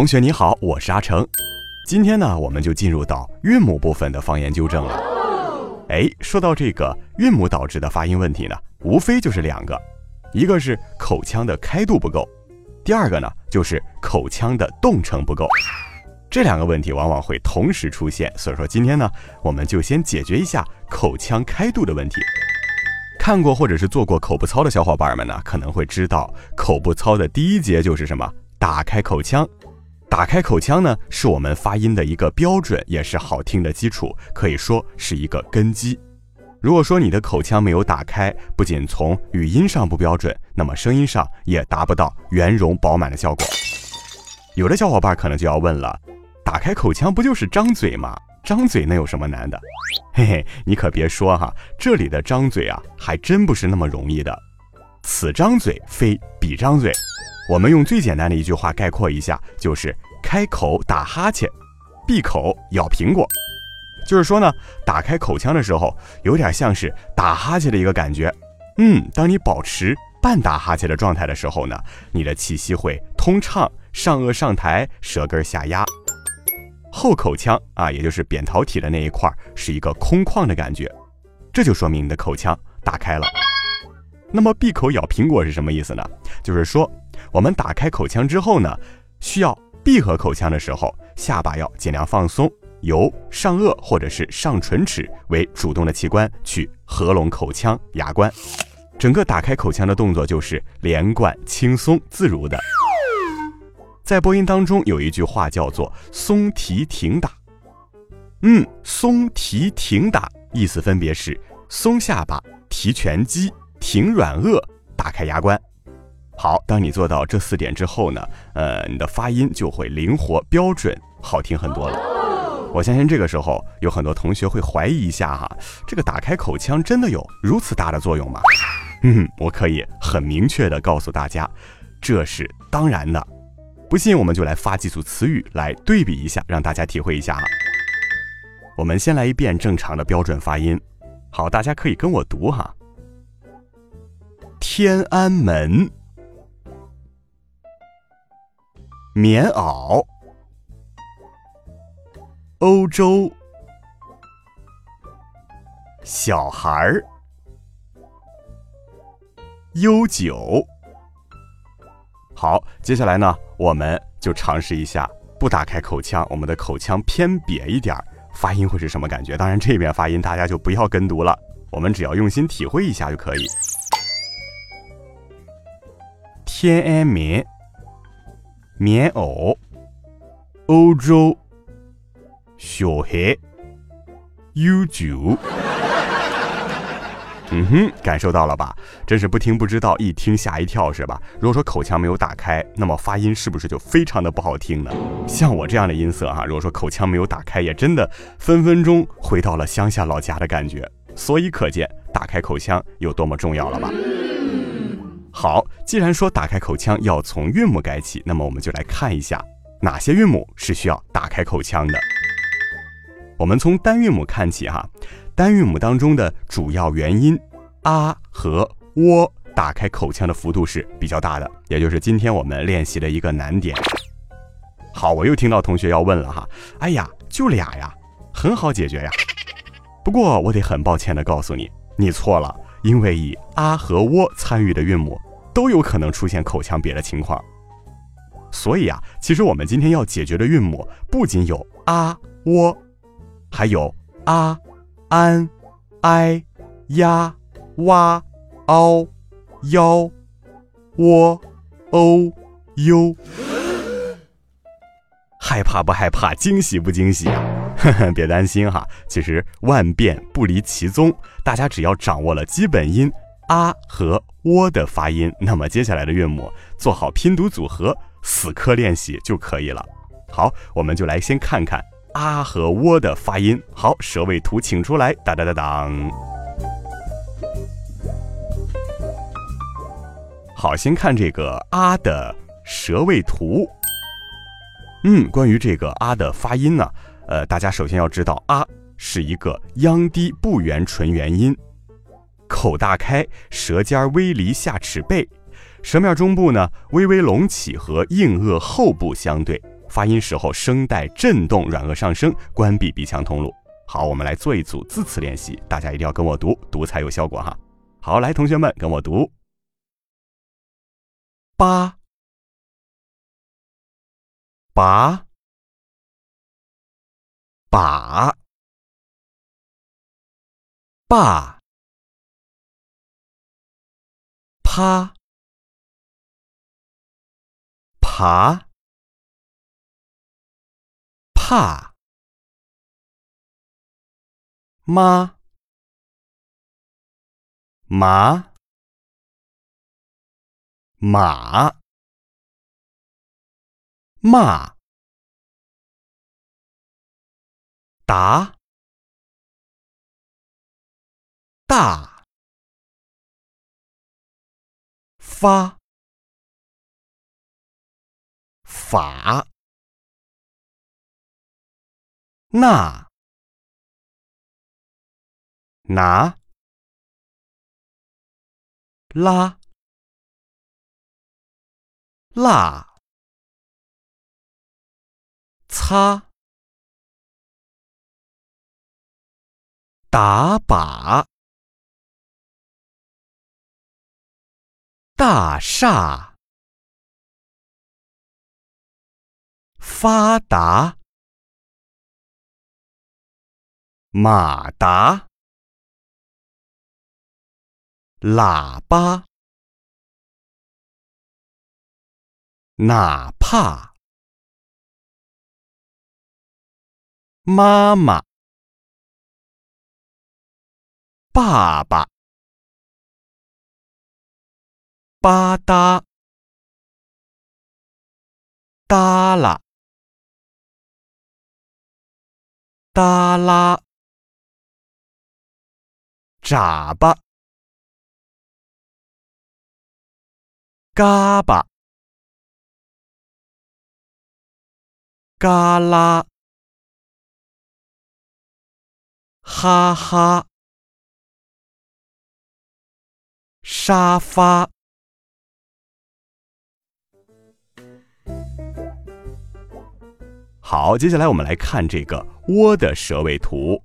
同学你好，我是阿成。今天呢，我们就进入到韵母部分的方言纠正了。哎，说到这个韵母导致的发音问题呢，无非就是两个，一个是口腔的开度不够，第二个呢就是口腔的动程不够。这两个问题往往会同时出现，所以说今天呢，我们就先解决一下口腔开度的问题。看过或者是做过口部操的小伙伴们呢，可能会知道口部操的第一节就是什么？打开口腔。打开口腔呢，是我们发音的一个标准，也是好听的基础，可以说是一个根基。如果说你的口腔没有打开，不仅从语音上不标准，那么声音上也达不到圆融饱满的效果。有的小伙伴可能就要问了：打开口腔不就是张嘴吗？张嘴能有什么难的？嘿嘿，你可别说哈，这里的张嘴啊，还真不是那么容易的。此张嘴，非彼张嘴。我们用最简单的一句话概括一下，就是开口打哈欠，闭口咬苹果。就是说呢，打开口腔的时候，有点像是打哈欠的一个感觉。嗯，当你保持半打哈欠的状态的时候呢，你的气息会通畅，上颚上抬，舌根下压。后口腔啊，也就是扁桃体的那一块，是一个空旷的感觉，这就说明你的口腔打开了。那么闭口咬苹果是什么意思呢？就是说。我们打开口腔之后呢，需要闭合口腔的时候，下巴要尽量放松，由上颚或者是上唇齿为主动的器官去合拢口腔牙关。整个打开口腔的动作就是连贯、轻松、自如的。在播音当中有一句话叫做“松提挺打”，嗯，松提挺打意思分别是松下巴、提拳肌、挺软腭、打开牙关。好，当你做到这四点之后呢，呃，你的发音就会灵活、标准、好听很多了。我相信这个时候有很多同学会怀疑一下哈，这个打开口腔真的有如此大的作用吗？嗯，我可以很明确的告诉大家，这是当然的。不信，我们就来发几组词语来对比一下，让大家体会一下哈。我们先来一遍正常的标准发音，好，大家可以跟我读哈。天安门。棉袄，欧洲，小孩儿，悠久。好，接下来呢，我们就尝试一下不打开口腔，我们的口腔偏瘪一点，发音会是什么感觉？当然，这边发音大家就不要跟读了，我们只要用心体会一下就可以。天安门。棉袄，欧洲，小孩，悠久。嗯哼，感受到了吧？真是不听不知道，一听吓一跳，是吧？如果说口腔没有打开，那么发音是不是就非常的不好听呢？像我这样的音色哈，如果说口腔没有打开，也真的分分钟回到了乡下老家的感觉。所以可见，打开口腔有多么重要了吧？好，既然说打开口腔要从韵母改起，那么我们就来看一下哪些韵母是需要打开口腔的。我们从单韵母看起哈，单韵母当中的主要元音啊和喔打开口腔的幅度是比较大的，也就是今天我们练习的一个难点。好，我又听到同学要问了哈，哎呀，就俩呀，很好解决呀。不过我得很抱歉的告诉你，你错了。因为以啊和喔参与的韵母都有可能出现口腔瘪的情况，所以啊，其实我们今天要解决的韵母不仅有啊、喔，还有啊、安、ai、呀、哇、嗷、腰、喔、欧、优。害怕不害怕？惊喜不惊喜啊？呵呵，别担心哈，其实万变不离其宗，大家只要掌握了基本音啊和喔的发音，那么接下来的韵母做好拼读组合，死磕练习就可以了。好，我们就来先看看啊和喔的发音。好，舌位图请出来，当当当当。好，先看这个啊的舌位图。嗯，关于这个啊的发音呢，呃，大家首先要知道啊是一个央低不圆唇元音。口大开，舌尖微离下齿背，舌面中部呢微微隆起，和硬腭后部相对。发音时候声带震动，软腭上升，关闭鼻腔通路。好，我们来做一组字词练习，大家一定要跟我读，读才有效果哈。好，来，同学们跟我读：八、拔、把、爸。趴，爬，怕，妈，麻，马，骂，答，大。发，法，那，拿，拉，辣，擦，打靶。大厦，发达，马达，喇叭，哪怕，妈妈，爸爸。吧嗒，耷拉，耷拉，眨巴，嘎巴，嘎啦，哈哈，沙发。好，接下来我们来看这个“窝”的舌位图。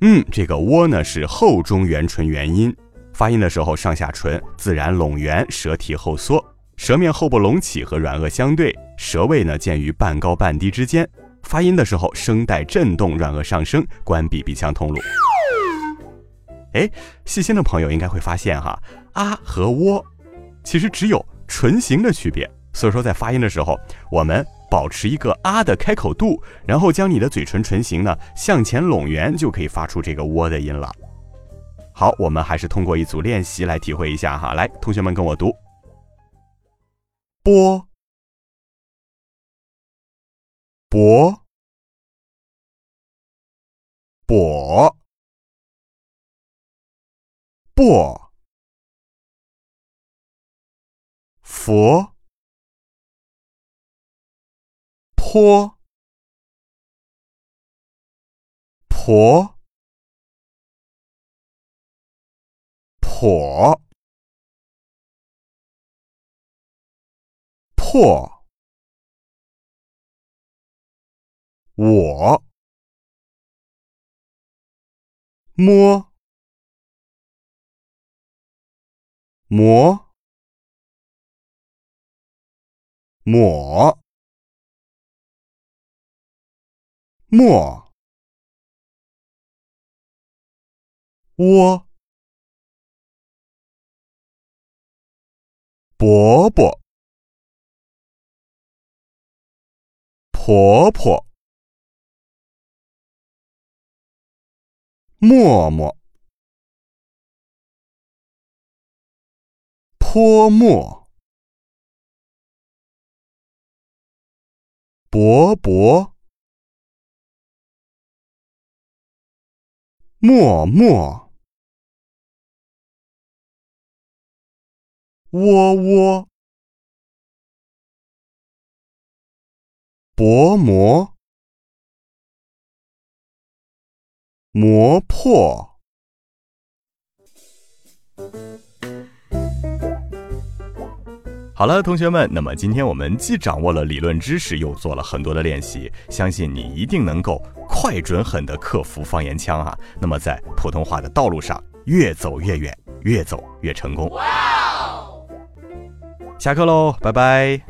嗯，这个“窝”呢是后中圆唇元音，发音的时候上下唇自然拢圆，舌体后缩，舌面后部隆起和软腭相对，舌位呢介于半高半低之间。发音的时候声带震动，软腭上升，关闭鼻腔通路。哎，细心的朋友应该会发现哈，“啊”和“窝”其实只有唇形的区别，所以说在发音的时候，我们。保持一个啊的开口度，然后将你的嘴唇唇形呢向前拢圆，就可以发出这个喔的音了。好，我们还是通过一组练习来体会一下哈。来，同学们跟我读：波，博，博，薄，佛。坡，婆，婆，破，我，摸，磨，抹。墨，窝，伯伯，婆婆，默默。泼墨，薄薄，默默，窝窝，薄膜，磨破。好了，同学们，那么今天我们既掌握了理论知识，又做了很多的练习，相信你一定能够快、准、狠地克服方言腔啊！那么在普通话的道路上越走越远，越走越成功。下课喽，拜拜。